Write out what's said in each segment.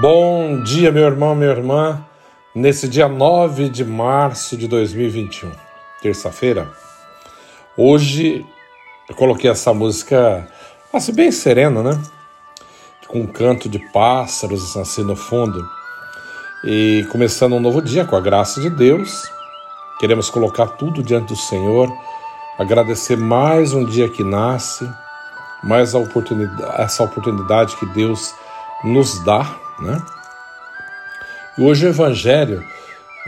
Bom dia, meu irmão, minha irmã. Nesse dia 9 de março de 2021, terça-feira, hoje eu coloquei essa música assim, bem serena, né? Com um canto de pássaros assim no fundo. E começando um novo dia com a graça de Deus, queremos colocar tudo diante do Senhor, agradecer mais um dia que nasce, mais oportunidade, essa oportunidade que Deus nos dá, né? Hoje o Evangelho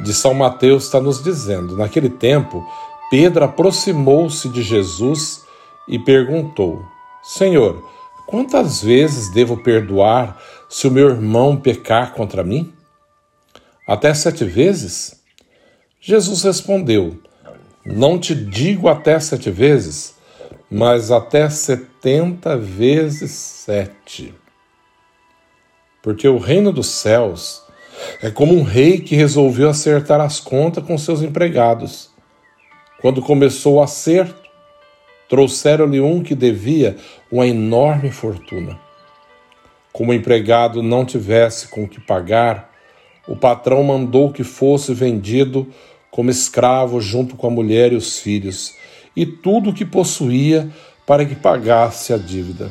de São Mateus está nos dizendo: naquele tempo, Pedro aproximou-se de Jesus e perguntou: Senhor, quantas vezes devo perdoar se o meu irmão pecar contra mim? Até sete vezes? Jesus respondeu: Não te digo até sete vezes, mas até setenta vezes sete. Porque o reino dos céus é como um rei que resolveu acertar as contas com seus empregados. Quando começou o acerto, trouxeram-lhe um que devia uma enorme fortuna. Como o empregado não tivesse com que pagar, o patrão mandou que fosse vendido como escravo junto com a mulher e os filhos, e tudo o que possuía para que pagasse a dívida.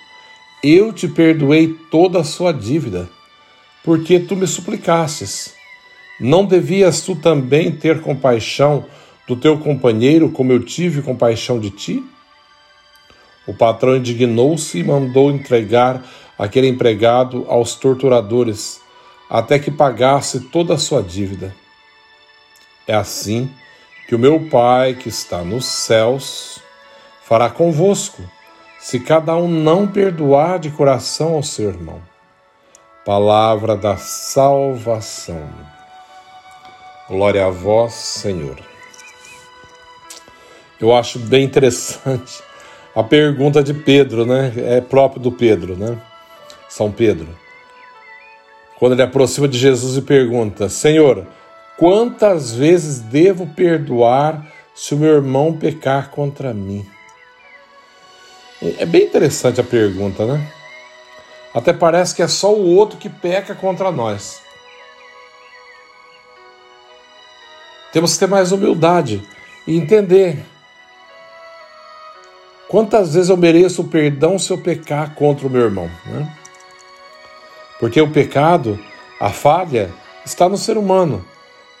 eu te perdoei toda a sua dívida, porque tu me suplicastes. Não devias tu também ter compaixão do teu companheiro, como eu tive compaixão de ti? O patrão indignou-se e mandou entregar aquele empregado aos torturadores, até que pagasse toda a sua dívida. É assim que o meu Pai, que está nos céus, fará convosco se cada um não perdoar de coração ao seu irmão. Palavra da salvação. Glória a vós, Senhor. Eu acho bem interessante a pergunta de Pedro, né? É próprio do Pedro, né? São Pedro. Quando ele aproxima de Jesus e pergunta: Senhor, quantas vezes devo perdoar se o meu irmão pecar contra mim? É bem interessante a pergunta, né? Até parece que é só o outro que peca contra nós. Temos que ter mais humildade e entender. Quantas vezes eu mereço o perdão se eu pecar contra o meu irmão? Né? Porque o pecado, a falha, está no ser humano.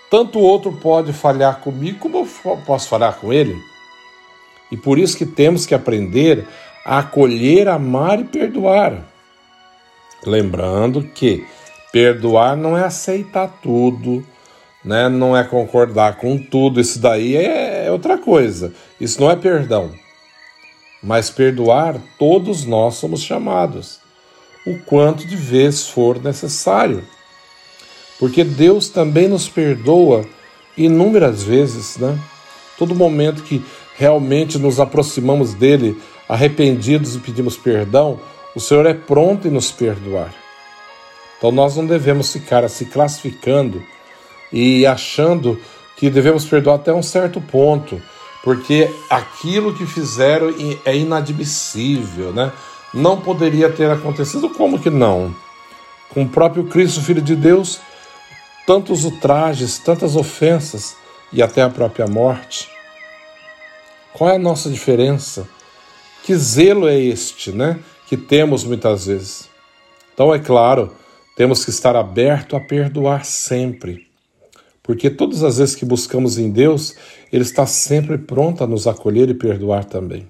Tanto o outro pode falhar comigo, como eu posso falhar com ele. E por isso que temos que aprender acolher, amar e perdoar. Lembrando que perdoar não é aceitar tudo, né? não é concordar com tudo, isso daí é, é outra coisa. Isso não é perdão. Mas perdoar, todos nós somos chamados, o quanto de vezes for necessário. Porque Deus também nos perdoa inúmeras vezes, né? Todo momento que realmente nos aproximamos dele arrependidos e pedimos perdão, o Senhor é pronto em nos perdoar. Então nós não devemos ficar se classificando e achando que devemos perdoar até um certo ponto, porque aquilo que fizeram é inadmissível, né? Não poderia ter acontecido, como que não? Com o próprio Cristo, Filho de Deus, tantos ultrajes, tantas ofensas e até a própria morte. Qual é a nossa diferença? Que zelo é este, né? Que temos muitas vezes. Então, é claro, temos que estar aberto a perdoar sempre. Porque todas as vezes que buscamos em Deus, Ele está sempre pronto a nos acolher e perdoar também.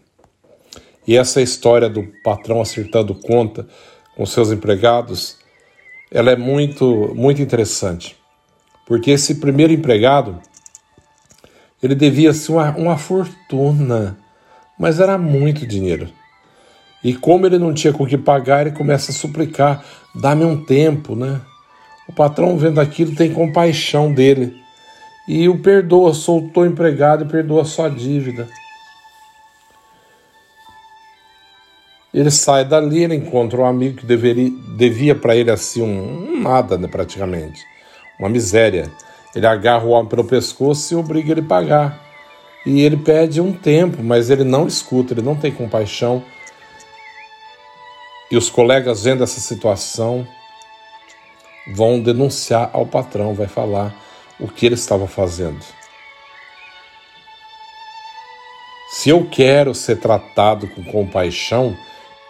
E essa história do patrão acertando conta com seus empregados, ela é muito, muito interessante. Porque esse primeiro empregado, ele devia-se uma, uma fortuna, mas era muito dinheiro. E como ele não tinha com que pagar, ele começa a suplicar: dá-me um tempo, né? O patrão, vendo aquilo, tem compaixão dele e o perdoa, soltou o empregado e perdoa sua dívida. Ele sai dali, ele encontra um amigo que deveria, devia para ele assim um, um nada, né, praticamente, uma miséria. Ele agarra o homem pelo pescoço e obriga ele a pagar. E ele pede um tempo, mas ele não escuta, ele não tem compaixão. E os colegas vendo essa situação vão denunciar ao patrão, vai falar o que ele estava fazendo. Se eu quero ser tratado com compaixão,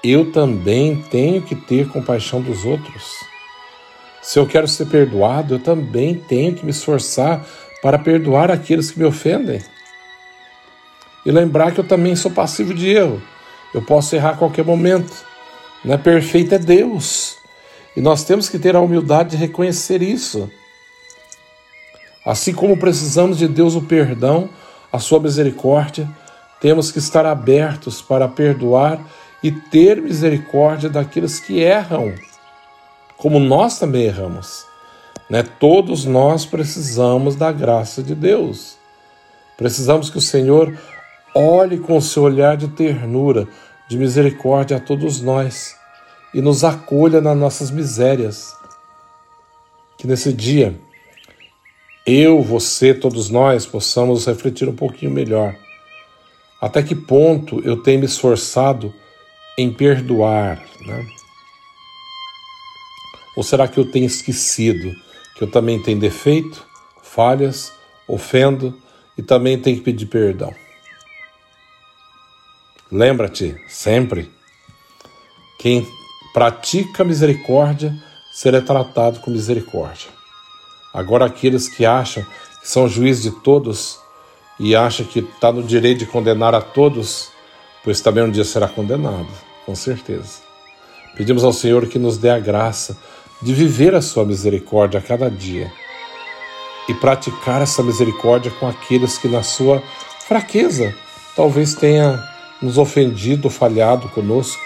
eu também tenho que ter compaixão dos outros. Se eu quero ser perdoado, eu também tenho que me esforçar para perdoar aqueles que me ofendem. E lembrar que eu também sou passivo de erro. Eu posso errar a qualquer momento. Não é perfeito, é Deus. E nós temos que ter a humildade de reconhecer isso. Assim como precisamos de Deus o perdão, a sua misericórdia, temos que estar abertos para perdoar e ter misericórdia daqueles que erram, como nós também erramos. Né? Todos nós precisamos da graça de Deus. Precisamos que o Senhor olhe com seu olhar de ternura, de misericórdia a todos nós e nos acolha nas nossas misérias. Que nesse dia eu, você, todos nós possamos refletir um pouquinho melhor. Até que ponto eu tenho me esforçado em perdoar, né? Ou será que eu tenho esquecido que eu também tenho defeito, falhas, ofendo e também tenho que pedir perdão? Lembra-te sempre: quem pratica misericórdia será tratado com misericórdia. Agora, aqueles que acham que são juízes de todos e acham que está no direito de condenar a todos, pois também um dia será condenado, com certeza. Pedimos ao Senhor que nos dê a graça de viver a sua misericórdia a cada dia e praticar essa misericórdia com aqueles que, na sua fraqueza, talvez tenha nos ofendido, falhado conosco,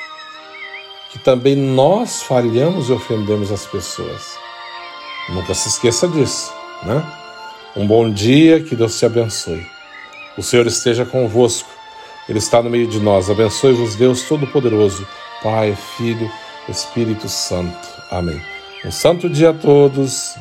que também nós falhamos e ofendemos as pessoas. Nunca se esqueça disso, né? Um bom dia, que Deus te abençoe. O Senhor esteja convosco. Ele está no meio de nós. Abençoe-vos, Deus Todo-Poderoso, Pai, Filho, Espírito Santo. Amém. Um santo dia a todos.